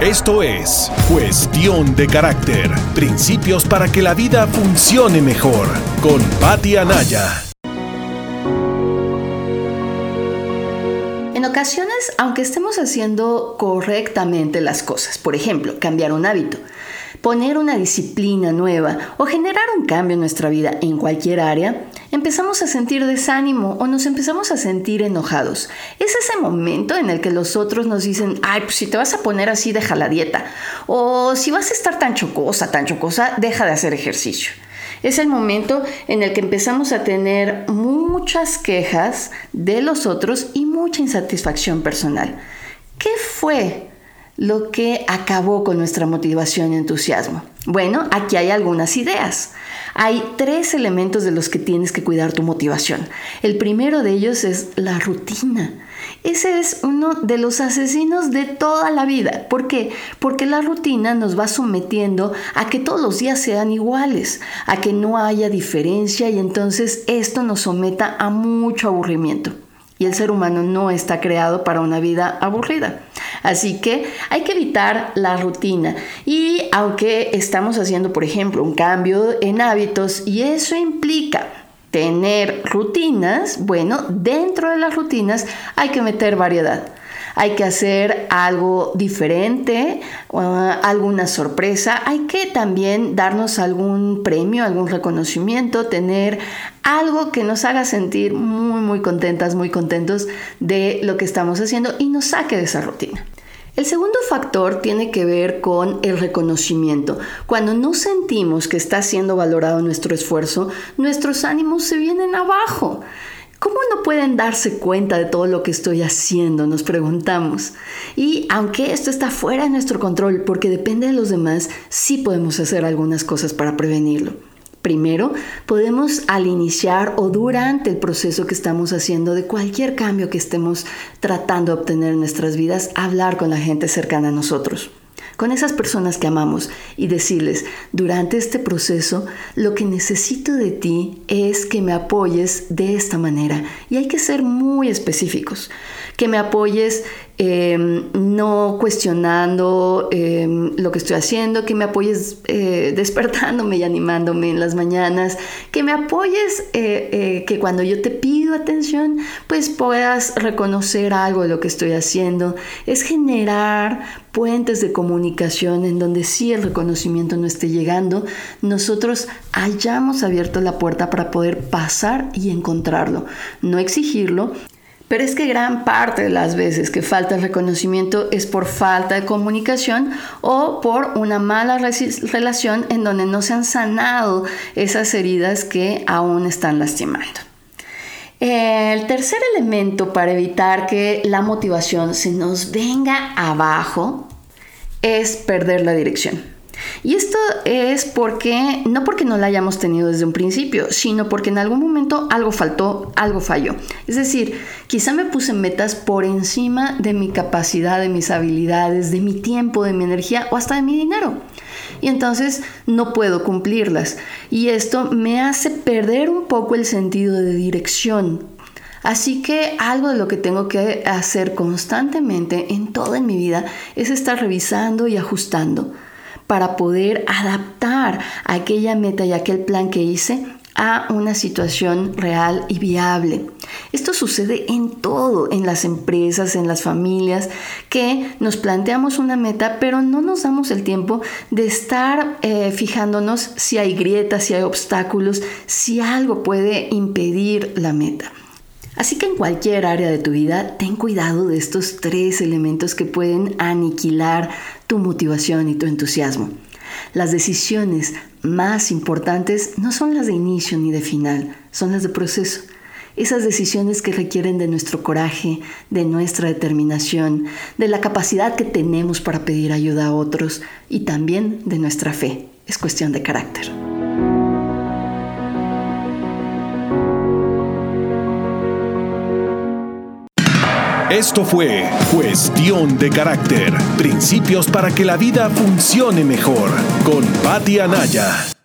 Esto es Cuestión de Carácter. Principios para que la vida funcione mejor. Con Patti Anaya. En ocasiones, aunque estemos haciendo correctamente las cosas, por ejemplo, cambiar un hábito, poner una disciplina nueva o generar un cambio en nuestra vida en cualquier área, empezamos a sentir desánimo o nos empezamos a sentir enojados. Es ese momento en el que los otros nos dicen, ay, pues si te vas a poner así, deja la dieta. O si vas a estar tan chocosa, tan chocosa, deja de hacer ejercicio. Es el momento en el que empezamos a tener muchas quejas de los otros y mucha insatisfacción personal. ¿Qué fue lo que acabó con nuestra motivación y entusiasmo? Bueno, aquí hay algunas ideas. Hay tres elementos de los que tienes que cuidar tu motivación. El primero de ellos es la rutina. Ese es uno de los asesinos de toda la vida. ¿Por qué? Porque la rutina nos va sometiendo a que todos los días sean iguales, a que no haya diferencia y entonces esto nos someta a mucho aburrimiento. Y el ser humano no está creado para una vida aburrida. Así que hay que evitar la rutina. Y aunque estamos haciendo, por ejemplo, un cambio en hábitos y eso implica tener rutinas, bueno, dentro de las rutinas hay que meter variedad hay que hacer algo diferente, alguna sorpresa, hay que también darnos algún premio, algún reconocimiento, tener algo que nos haga sentir muy, muy contentas, muy contentos de lo que estamos haciendo y nos saque de esa rutina. El segundo factor tiene que ver con el reconocimiento. Cuando no sentimos que está siendo valorado nuestro esfuerzo, nuestros ánimos se vienen abajo. ¿Cómo no pueden darse cuenta de todo lo que estoy haciendo? Nos preguntamos. Y aunque esto está fuera de nuestro control porque depende de los demás, sí podemos hacer algunas cosas para prevenirlo. Primero, podemos al iniciar o durante el proceso que estamos haciendo de cualquier cambio que estemos tratando de obtener en nuestras vidas, hablar con la gente cercana a nosotros con esas personas que amamos y decirles, durante este proceso, lo que necesito de ti es que me apoyes de esta manera. Y hay que ser muy específicos, que me apoyes Em, no cuestionando em, lo que estoy haciendo, que me apoyes eh, despertándome y animándome en las mañanas, que me apoyes eh, eh, que cuando yo te pido atención, pues puedas reconocer algo de lo que estoy haciendo. Es generar puentes de comunicación en donde si el reconocimiento no esté llegando, nosotros hayamos abierto la puerta para poder pasar y encontrarlo. No exigirlo, pero es que gran parte de las veces que falta el reconocimiento es por falta de comunicación o por una mala relación en donde no se han sanado esas heridas que aún están lastimando. El tercer elemento para evitar que la motivación se nos venga abajo es perder la dirección. Y esto es porque, no porque no la hayamos tenido desde un principio, sino porque en algún momento algo faltó, algo falló. Es decir, quizá me puse metas por encima de mi capacidad, de mis habilidades, de mi tiempo, de mi energía o hasta de mi dinero. Y entonces no puedo cumplirlas. Y esto me hace perder un poco el sentido de dirección, Así que algo de lo que tengo que hacer constantemente en toda mi vida es estar revisando y ajustando para poder adaptar aquella meta y aquel plan que hice a una situación real y viable. Esto sucede en todo, en las empresas, en las familias, que nos planteamos una meta, pero no nos damos el tiempo de estar eh, fijándonos si hay grietas, si hay obstáculos, si algo puede impedir la meta. Así que en cualquier área de tu vida, ten cuidado de estos tres elementos que pueden aniquilar tu motivación y tu entusiasmo. Las decisiones más importantes no son las de inicio ni de final, son las de proceso. Esas decisiones que requieren de nuestro coraje, de nuestra determinación, de la capacidad que tenemos para pedir ayuda a otros y también de nuestra fe. Es cuestión de carácter. Esto fue Cuestión de Carácter, principios para que la vida funcione mejor, con Patti Anaya.